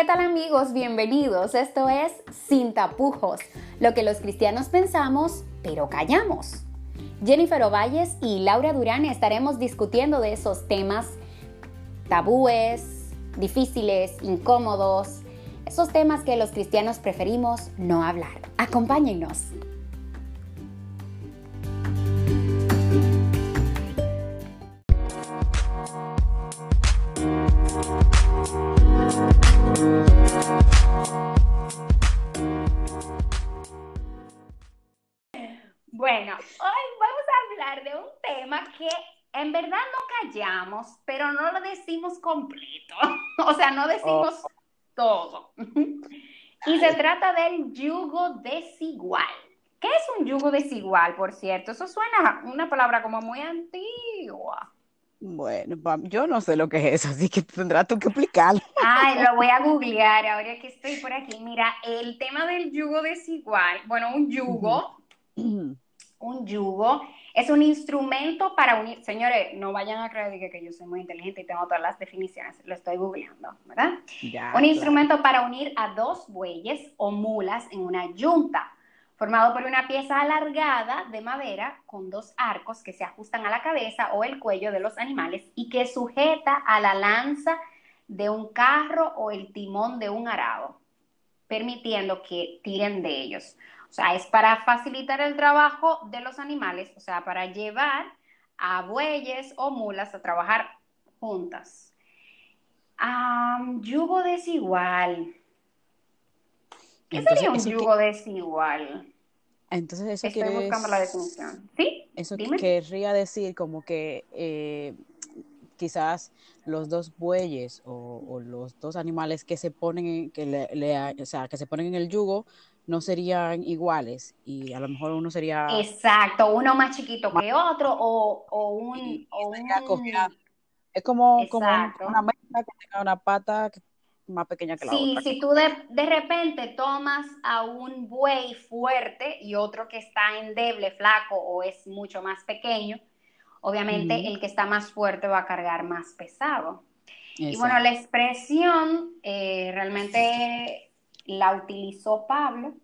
¿Qué tal amigos? Bienvenidos. Esto es Sin tapujos, lo que los cristianos pensamos, pero callamos. Jennifer Ovalles y Laura Durán estaremos discutiendo de esos temas tabúes, difíciles, incómodos, esos temas que los cristianos preferimos no hablar. Acompáñennos. Bueno, hoy vamos a hablar de un tema que en verdad no callamos, pero no lo decimos completo. o sea, no decimos oh. todo. y se trata del yugo desigual. ¿Qué es un yugo desigual, por cierto? Eso suena una palabra como muy antigua. Bueno, yo no sé lo que es eso, así que tendrás tú que explicarlo. Ay, lo voy a googlear ahora que estoy por aquí. Mira, el tema del yugo desigual, bueno, un yugo, un yugo es un instrumento para unir, señores, no vayan a creer que, yo soy muy inteligente y tengo todas las definiciones, lo estoy googleando, ¿verdad? un instrumento para unir a dos bueyes o mulas en una yunta formado por una pieza alargada de madera con dos arcos que se ajustan a la cabeza o el cuello de los animales y que sujeta a la lanza de un carro o el timón de un arado, permitiendo que tiren de ellos. O sea, es para facilitar el trabajo de los animales, o sea, para llevar a bueyes o mulas a trabajar juntas. yugo desigual. ¿Qué sería un yugo desigual? Entonces eso Estoy buscando la definición. ¿Sí? Eso querría decir como que eh, quizás los dos bueyes o, los dos animales que se ponen que le, o sea, que se ponen en el yugo no serían iguales y a lo mejor uno sería exacto uno más chiquito que otro o, o un, o un... es como, como una mesa que tenga una pata más pequeña que la sí, otra. Si tú de, de, repente tomas a un buey fuerte y otro que está endeble, flaco o es mucho más pequeño, obviamente el que está más fuerte va a cargar más pesado. Y bueno, la expresión eh, realmente la utilizó Pablo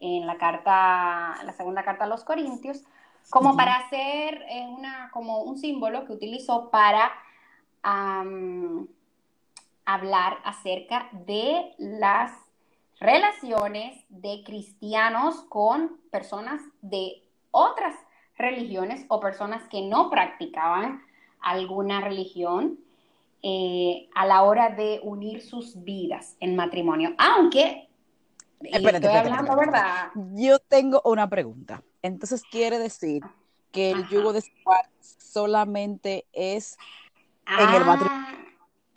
en la carta, la segunda carta a los Corintios, como para hacer eh, una, como un símbolo que utilizó para hablar acerca de las relaciones de cristianos con personas de otras religiones o personas que no practicaban alguna religión eh, a la hora de unir sus vidas en matrimonio. Aunque, estoy hablando, ¿verdad? Yo tengo una pregunta. Entonces, quiere decir que el yugo de solamente es en el matrimonio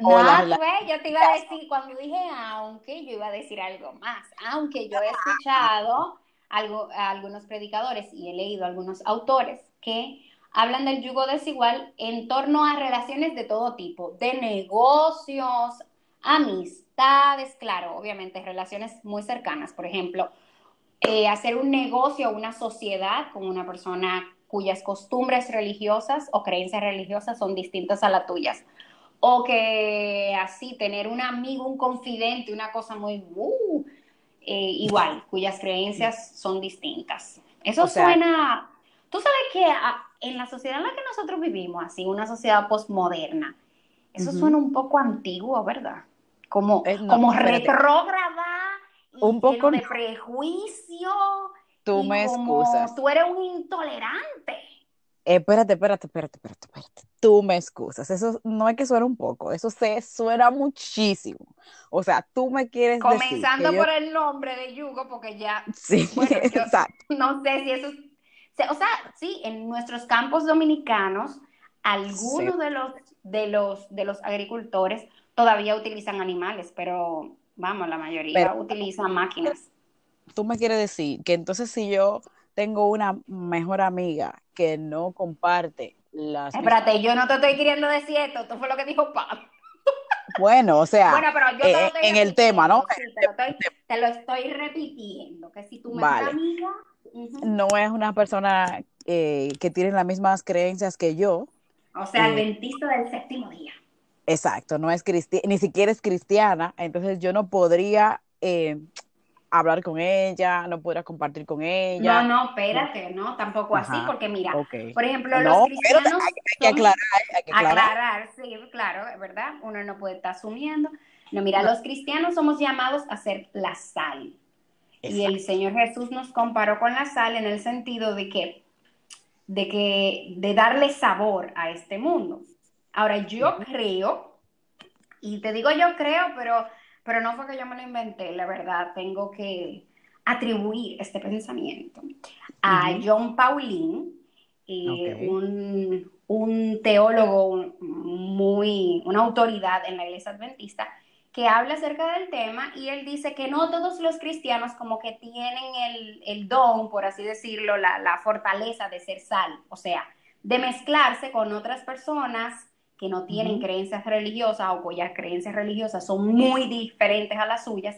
ah, no, pues, yo te iba a decir, cuando dije aunque, yo iba a decir algo más. Aunque yo he escuchado algo, a algunos predicadores y he leído a algunos autores que hablan del yugo desigual en torno a relaciones de todo tipo, de negocios, amistades, claro, obviamente relaciones muy cercanas. Por ejemplo, eh, hacer un negocio o una sociedad con una persona cuyas costumbres religiosas o creencias religiosas son distintas a las tuyas o que así tener un amigo, un confidente, una cosa muy uh, eh, igual, cuyas creencias son distintas. Eso suena, tú sabes que en la sociedad en la que nosotros vivimos, así, una sociedad postmoderna, eso suena un poco antiguo, ¿verdad? Como, como retrógrada, un poco de prejuicio. Tú me excusas. Tú eres un intolerante. Eh, espérate, espérate, espérate, espérate, espérate. Tú me excusas. Eso no es que suena un poco, eso se suena muchísimo. O sea, tú me quieres Comenzando decir. por el nombre de Yugo, porque ya. Sí, exacto. No sé si eso. O sea, sí, en nuestros campos dominicanos, algunos de los de los de los agricultores todavía utilizan animales, pero vamos, la mayoría utilizan máquinas. Tú me quieres decir que entonces si yo tengo una mejor amiga que no comparte las... Espérate, yo no te estoy queriendo decir esto, esto fue lo que dijo Pablo. Bueno, o sea, eh, en el tema, ¿no? te, lo estoy, repitiendo, que si tu mejor amiga... No es una persona eh, que tiene las mismas creencias que yo. O sea, el eh, dentista del séptimo día. Exacto, no es cristiana, ni siquiera es cristiana, entonces yo no podría eh, hablar con ella, no podría compartir con ella. No, no, espérate, no, tampoco así, porque mira, por ejemplo, los cristianos... Hay, que aclarar, hay que aclarar. aclarar. sí, claro, verdad, uno no puede estar asumiendo. No, mira, los cristianos somos llamados a ser la sal. Y el Señor Jesús nos comparó con la sal en el sentido de que, de que, de darle sabor a este mundo. Ahora, yo creo, y te digo yo creo, pero, pero no fue que yo me lo inventé, la verdad, tengo que atribuir este pensamiento a John Paulin, eh, un, un, teólogo muy, una autoridad en la iglesia adventista, que habla acerca del tema y él dice que no todos los cristianos como que tienen el, el don, por así decirlo, la, la, fortaleza de ser sal, o sea, de mezclarse con otras personas que no tienen creencias religiosas o cuyas creencias religiosas son muy diferentes a las suyas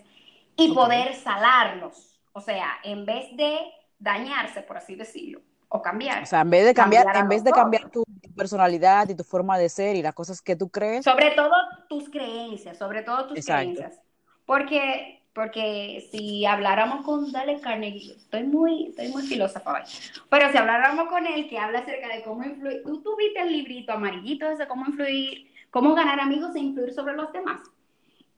y poder salarlos, o sea, en vez de dañarse, por así decirlo, o cambiar. O sea, en vez de cambiar, en vez de cambiar tu, personalidad y tu forma de ser y las cosas que tú crees. Sobre todo tus creencias, sobre todo tus creencias. Porque, porque si habláramos con Dale Carnegie, estoy muy, estoy muy filósofa hoy, pero si habláramos con él que habla acerca de cómo influir, tú tuviste el librito amarillito ese, cómo influir, cómo ganar amigos e influir sobre los demás.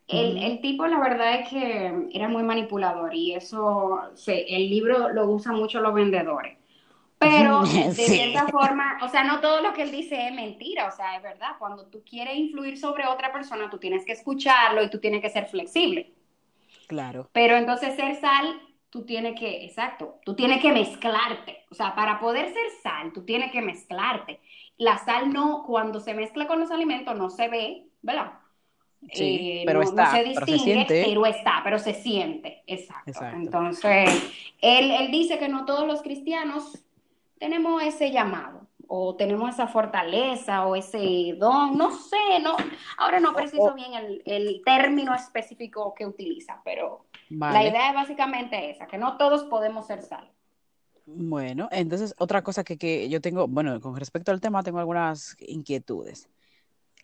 El, el, tipo, la verdad es que era muy manipulador y eso, el libro lo usan mucho los vendedores pero de cierta forma, o sea, no todo lo que él dice es mentira, o sea, es verdad. Cuando tú quieres influir sobre otra persona, tú tienes que escucharlo y tú tienes que ser flexible. Claro. Pero entonces ser sal, tú tienes que, exacto, tú tienes que mezclarte. O sea, para poder ser sal, tú tienes que mezclarte. La sal no, cuando se mezcla con los alimentos, no se ve, ¿verdad? Sí, eh, pero está, se distingue, pero, se siente. pero está, pero se siente, exacto. exacto. Entonces, él, él dice que no todos los cristianos tenemos ese llamado o tenemos esa fortaleza o ese don, no sé, no, ahora no preciso bien el, término específico que utiliza, pero la idea es básicamente esa, que no todos podemos ser sal. Bueno, entonces otra cosa que, yo tengo, bueno, con respecto al tema tengo algunas inquietudes.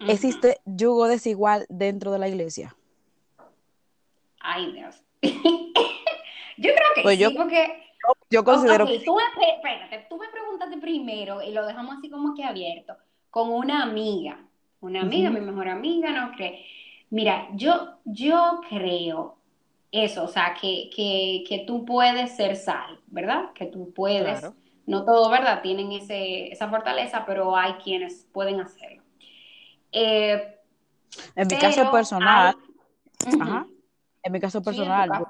¿Existe yugo desigual dentro de la iglesia? Ay, Dios. yo creo que pues sí, porque yo considero que... Tú me, espérate, tú me preguntaste primero y lo dejamos así como que abierto, con una amiga, una amiga, mi mejor amiga, no cree. Mira, yo, yo creo eso, o sea, que, que, que tú puedes ser sal, ¿verdad? Que tú puedes, no todo, ¿verdad? Tienen ese, esa fortaleza, pero hay quienes pueden hacerlo. Eh, en mi caso personal, ajá, en mi caso personal,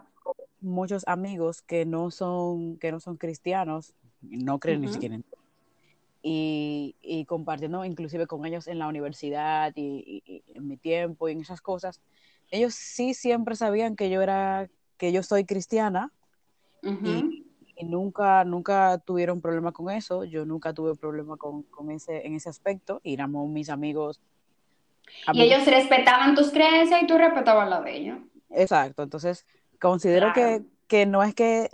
muchos amigos que no son, que no son cristianos, no creen ni siquiera en y, y, compartiendo inclusive con ellos en la universidad y, en mi tiempo y en esas cosas, ellos sí siempre sabían que yo era, que yo soy cristiana y, nunca, nunca tuvieron problema con eso, yo nunca tuve problema con, con ese, en ese aspecto, y éramos mis amigos. Y ellos respetaban tus creencias y tú respetabas la de ellos. Exacto, entonces Considero que, que, no es que,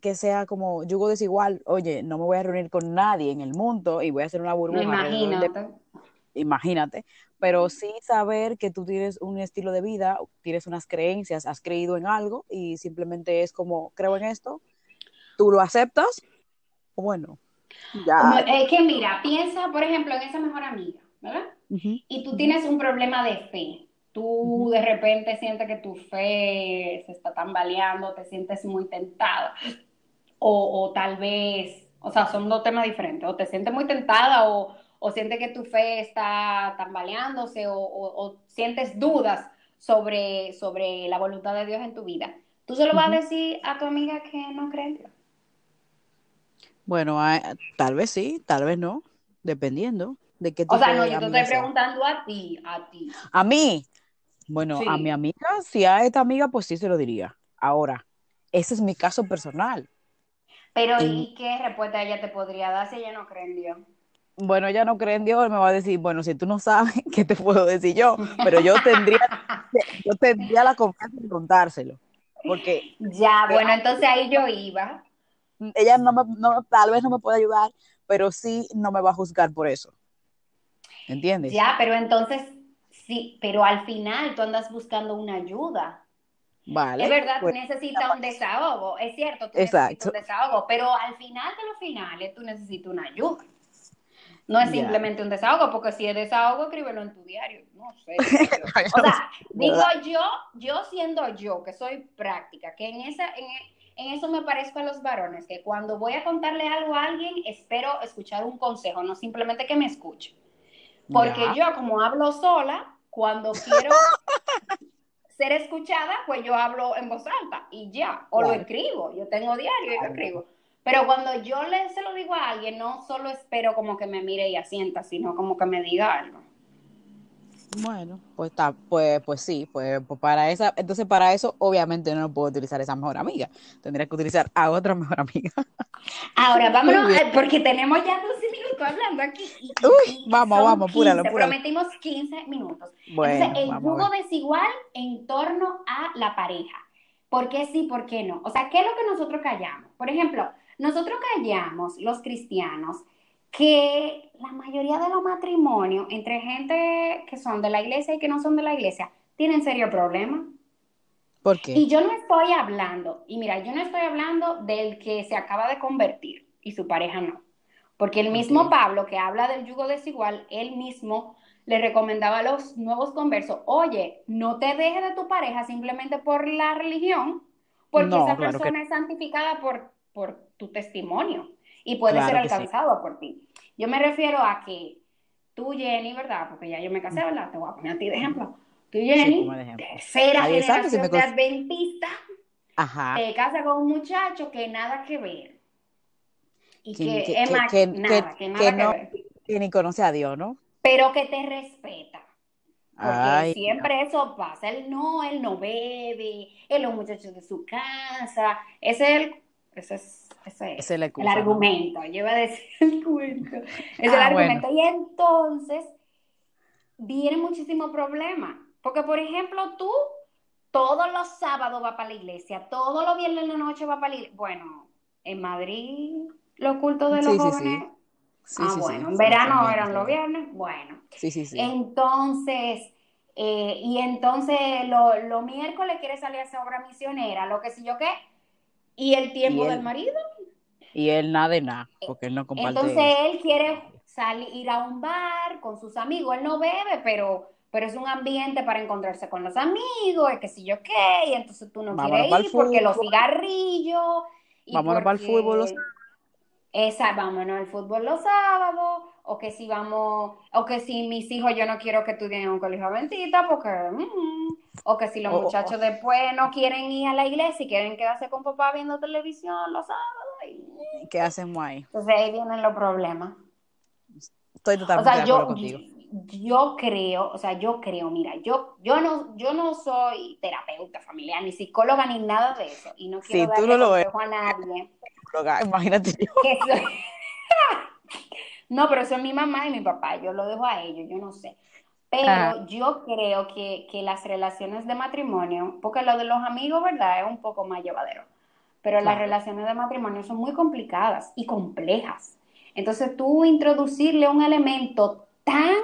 que, sea como yugo desigual, oye, no me voy a reunir con nadie en el mundo y voy a hacer una burbuja. imagínate. imagínate, pero sí saber que tú tienes un estilo de vida, tienes unas creencias, has creído en algo y simplemente es como, creo en esto, tú lo aceptas, bueno, ya. Es que mira, piensa, por ejemplo, en esa mejor amiga, ¿verdad? Y tú tienes un problema de fe tú de repente sientes que tu fe se está tambaleando, te sientes muy tentada, o, o, tal vez, o sea, son dos temas diferentes, o te sientes muy tentada o, o sientes que tu fe está tambaleándose o, o, sientes dudas sobre, sobre la voluntad de Dios en tu vida. ¿Tú se lo vas a decir a tu amiga que no cree en Dios? Bueno, tal vez sí, tal vez no, dependiendo de qué O sea, no, yo te estoy preguntando a ti, a ti. A mí, bueno, a mi amiga, si a esta amiga, pues sí se lo diría. Ahora, ese es mi caso personal. Pero, ¿y qué respuesta ella te podría dar si ella no cree en Dios? Bueno, ella no cree en Dios, me va a decir, bueno, si tú no sabes, ¿qué te puedo decir yo? Pero yo tendría, yo tendría la confianza de contárselo. Porque. Ya, bueno, entonces ahí yo iba. Ella no, me, no tal vez no me puede ayudar, pero sí no me va a juzgar por eso. ¿Entiendes? Ya, pero entonces Sí, pero al final tú andas buscando una ayuda. Vale. Es verdad, pues, necesitas un desahogo, es cierto, tú Exacto. necesitas un desahogo, pero al final de los finales tú necesitas una ayuda. No es simplemente un desahogo, porque si es desahogo, escríbelo en tu diario. No sé. O sea, digo yo, yo siendo yo, que soy práctica, que en, esa, en, en eso me parezco a los varones, que cuando voy a contarle algo a alguien, espero escuchar un consejo, no simplemente que me escuche. Porque yo, como hablo sola, cuando quiero ser escuchada, pues yo hablo en voz alta y ya, o lo escribo, yo tengo diario y lo escribo. Pero cuando yo le, se lo digo a alguien, no solo espero como que me mire y asienta, sino como que me diga algo. Bueno, pues está, pues, pues sí, pues, pues para esa, entonces para eso obviamente no puedo utilizar esa mejor amiga. Tendría que utilizar a otra mejor amiga. Ahora, vámonos, eh, porque tenemos ya 12 minutos hablando aquí. y- Uy, y vamos, vamos, apúralo, 15, apúralo. Prometimos 15 minutos. Bueno, Entonces, el jugo desigual en torno a la pareja. ¿Por qué sí, por qué no? O sea, ¿qué es lo que nosotros callamos? Por ejemplo, nosotros callamos, los cristianos, que la mayoría de los matrimonios entre gente que son de la iglesia y que no son de la iglesia tienen serio problema. ¿Por qué? Y yo no estoy hablando, y mira, yo no estoy hablando del que se acaba de convertir y su pareja no. Porque el mismo. Pablo, que habla del yugo desigual, él mismo le recomendaba a los nuevos conversos, oye, no te dejes de tu pareja simplemente por la religión, porque No, esa claro que persona es santificada por, por tu testimonio y puede Claro ser que sí. alcanzado por ti. Yo me refiero a que tú, Jenny, ¿verdad? Porque ya yo me casé, ¿verdad? Te voy a poner a ti de ejemplo. Tú, Jenny, ejemplo. tercera Ahí si generación me de adventista, Ajá. te casa con un muchacho que nada que ver. Y Que- que, que- es que- más, que- nada, que, que nada que no- ver. Que ni conoce a Dios, ¿no? Pero que te respeta. Porque Ay, siempre eso pasa. Él no, él no bebe, él los muchachos de su casa. Ese es el, ese es, ese es el argumento. Iba a decir el cuento. Es el Ah, argumento. Y entonces viene muchísimo problema. Porque, por ejemplo, tú todos los sábados vas para la iglesia, todos los viernes en la noche vas para la iglesia. Bueno, en Madrid, los cultos de los Sí, sí, sí. jóvenes. Sí, ah, sí, sí. bueno, en Sí, verano eran los sí. viernes. Bueno. Sí, sí, sí. Entonces, eh, y entonces los lo miércoles quiere salir a esa obra misionera, lo que sé yo qué, y el tiempo Y del marido. Y él nada de nada, porque él no comparte. Entonces él quiere salir, ir a un bar con sus amigos, él no bebe, pero, pero es un ambiente para encontrarse con los amigos, y que sé yo qué, y entonces tú no Vámonos quieres ir porque los cigarrillos. y Vámonos porque- fútbol los Esa, vámonos al fútbol los sábados, o que si vamos, o que si mis hijos yo no quiero que estudien en un colegio adventista, porque, mm, o que si los muchachos después no quieren ir a la iglesia y quieren quedarse con papá viendo televisión los sábados, y- ¿Qué hacemos ahí? entonces ahí vienen los problemas. Estoy O totalmente sea, de yo, acuerdo contigo. yo creo, o sea, yo creo, mira, yo, yo no, yo no soy terapeuta familiar, ni psicóloga, ni nada de eso, y no quiero Sí, tú darle no lo consejo a nadie. Imagínate yo. que soy- No, pero son mi mamá y mi papá, yo lo dejo a ellos, yo no sé. Pero Ajá. yo creo que, que las relaciones de matrimonio, porque lo de los amigos, ¿verdad? Es un poco más llevadero. Pero las relaciones de matrimonio son muy complicadas y complejas. Entonces tú introducirle un elemento tan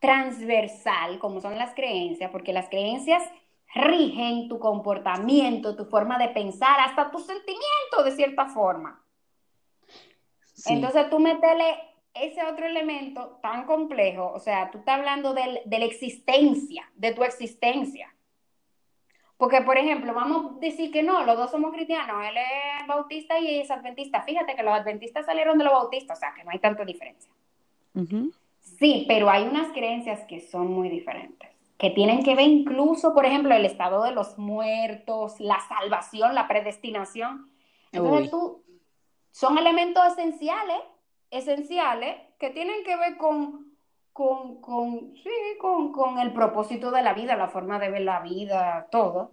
transversal como son las creencias, porque las creencias rigen tu comportamiento, tu forma de pensar, hasta tus sentimientos de cierta forma. Sí. Entonces tú metele ese otro elemento tan complejo, o sea, tú estás hablando del- de la existencia, de tu existencia. Porque, por ejemplo, vamos a decir que no, los dos somos cristianos, él es bautista y es adventista. Fíjate que los adventistas salieron de los bautistas, o sea, que no hay tanta diferencia. Sí, pero hay unas creencias que son muy diferentes, que tienen que ver incluso, por ejemplo, el estado de los muertos, la salvación, la predestinación. Entonces Uy. tú, son elementos esenciales, esenciales, que tienen que ver con, con, con, sí, con, con el propósito de la vida, la forma de ver la vida, todo.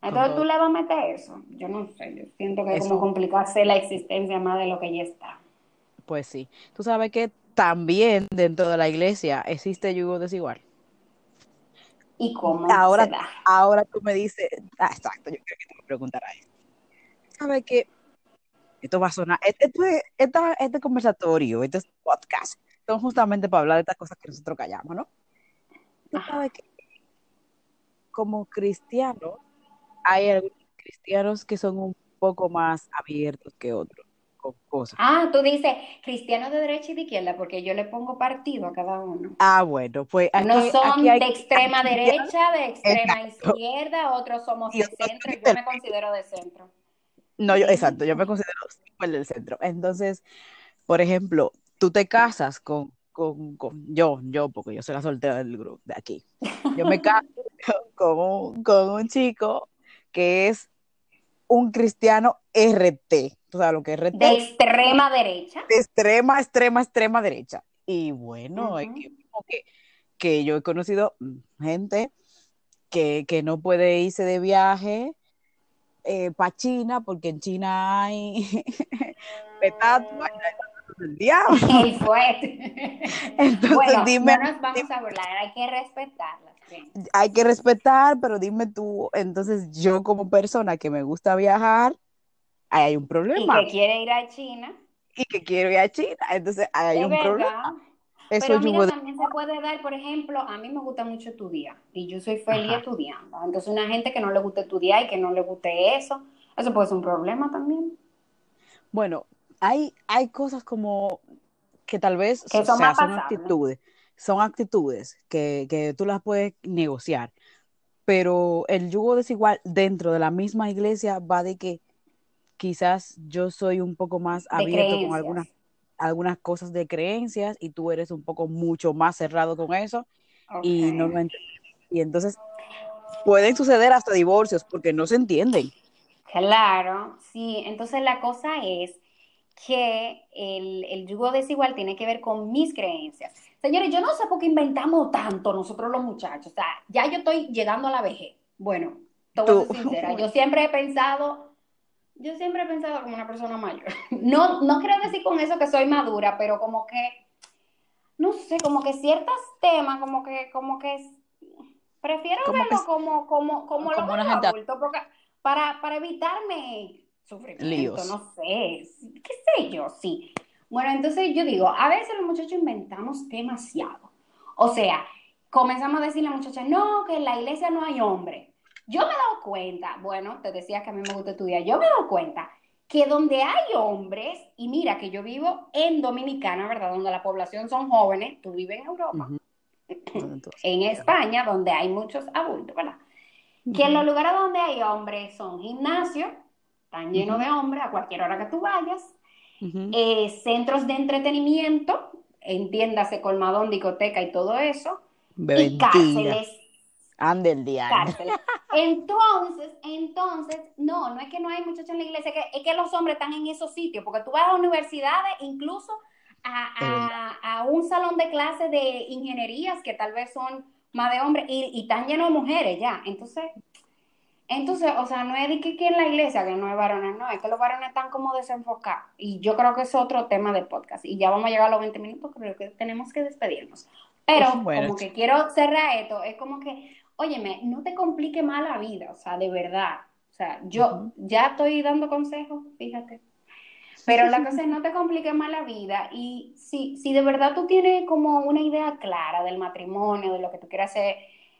Entonces tú le vas a meter eso. Yo no sé, yo siento que es como complicarse la existencia más de lo que ya está. Pues sí. Tú sabes que también dentro de la iglesia existe yugo desigual. ¿Y cómo Ahora, se da? ahora tú me dices, ah, exacto, yo creo que te voy a preguntar a. ¿Sabes qué? Esto va a sonar, esto, esto es- esta- este conversatorio, este podcast, son justamente para hablar de estas cosas que nosotros callamos, ¿no? sabes que como cristianos, hay algunos cristianos que son un poco más abiertos que otros con cosas. Ah, tú dices cristianos de derecha y de izquierda, porque yo le pongo partido a cada uno. Ah, bueno, pues aquí, no son de extrema derecha, de extrema izquierda, otros somos de centro, yo me considero de centro. No, yo, exacto, yo me considero el del centro. Entonces, por ejemplo, tú te casas con, con, con, yo, yo, porque yo soy la soltera del grupo de aquí. Yo me caso con un, con un chico que es un cristiano RT. ¿Tú sabes lo que es RT? De extrema derecha. De extrema, extrema, extrema derecha. Y bueno, que, que, yo he conocido gente que, que no puede irse de viaje eh, para China, porque en China hay petatua diablo. El fuerte. Entonces, bueno, dime, no nos vamos a burlar, hay que respetarla. Hay que respetar, pero dime tú, entonces yo como persona que me gusta viajar, ahí hay un problema. Y que quiere ir a China. Y que quiero ir a China, entonces ahí hay un problema. Eso Pero mira, también se puede dar, por ejemplo, a mí me gusta mucho estudiar y yo soy feliz estudiando. Entonces, una gente que no le gusta estudiar y que no le guste eso, eso puede ser un problema también. Bueno, hay, hay cosas como que tal vez son, actitudes, son actitudes que, que tú las puedes negociar, pero el yugo desigual dentro de la misma iglesia va de que quizás yo soy un poco más abierto con algunas algunas cosas de creencias y tú eres un poco mucho más cerrado con eso y no lo Y entonces pueden suceder hasta divorcios porque no se entienden. Claro, sí. Entonces la cosa es que el, el yugo desigual tiene que ver con mis creencias. Señores, yo no sé por qué inventamos tanto nosotros los muchachos. O sea, ya yo estoy llegando a la vejez. Bueno, te voy a ser sincera. Yo siempre he pensado yo siempre he pensado como una persona mayor. No, no quiero decir con eso que soy madura, pero como que, no sé, como que ciertos temas, como que, como que prefiero verlo como, como, como, lo veo adulto, porque para, para evitarme sufrimiento, no sé, qué sé yo, sí. Bueno, entonces yo digo, a veces los muchachos inventamos demasiado. O sea, comenzamos a decirle a la muchacha, no, que en la iglesia no hay hombre. Yo me he dado cuenta, bueno, te decía que a mí me gusta estudiar, yo me he dado cuenta que donde hay hombres, y mira que yo vivo en Dominicana, ¿verdad? Donde la población son jóvenes, tú vives en Europa, en España, donde hay muchos adultos, ¿verdad? Que en los lugares donde hay hombres son gimnasios, están llenos de hombres a cualquier hora que tú vayas, eh, centros de entretenimiento, entiéndase colmadón, discoteca y todo eso, y cárceles Ande el día. Entonces, entonces, no, no es que no hay muchachos en la iglesia, es que los hombres están en esos sitios, porque tú vas a universidades, incluso a, un salón de clases de ingenierías que tal vez son más de hombres y, y están llenos de mujeres ya. Entonces, entonces, o sea, no es de que, que en la iglesia que no hay varones, no, es que los varones están como desenfocados. Y yo creo que es otro tema del podcast. Y ya vamos a llegar a los 20 minutos, creo que tenemos que despedirnos. Pero como que quiero cerrar esto, es como que óyeme, no te complique más la vida, o sea, de verdad. O sea, yo ya estoy dando consejos, fíjate. Pero la cosa es no te complique más la vida y si, si de verdad tú tienes como una idea clara del matrimonio, de lo que tú quieres hacer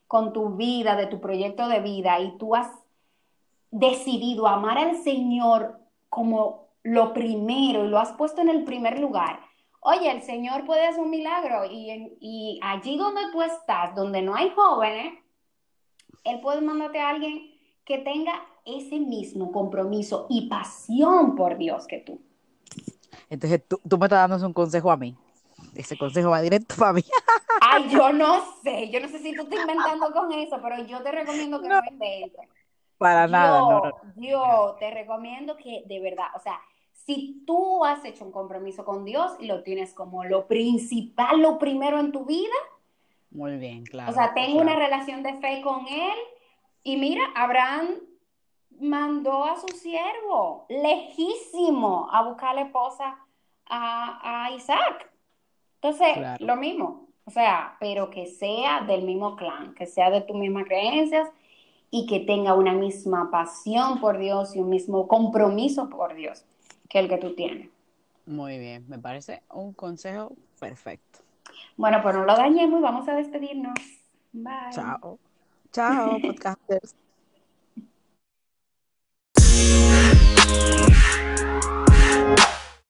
con tu vida, de tu proyecto de vida y tú has decidido amar al Señor como lo primero y lo has puesto en el primer lugar, oye, el Señor puede hacer un milagro y, y allí donde tú estás, donde no hay jóvenes, él puede mandarte a alguien que tenga ese mismo compromiso y pasión por Dios que tú. Entonces tú, me estás dando un consejo a mí. Ese consejo va directo para mí. Ay, yo no sé, yo no sé si tú estás inventando con eso, pero yo te recomiendo que no, inventes. Para nada, no, Yo te recomiendo que de verdad, o sea, si tú has hecho un compromiso con Dios y lo tienes como lo principal, lo primero en tu vida, muy bien, claro. O sea, tengo una relación de fe con él y mira, Abraham mandó a su siervo lejísimo a buscar la esposa a, Isaac. Entonces, lo mismo. O sea, pero que sea del mismo clan, que sea de tus mismas creencias y que tenga una misma pasión por Dios y un mismo compromiso por Dios que el que tú tienes. Muy bien, me parece un consejo perfecto. Bueno, pues no lo dañemos y vamos a despedirnos. Bye. Chao. Chao, podcasters.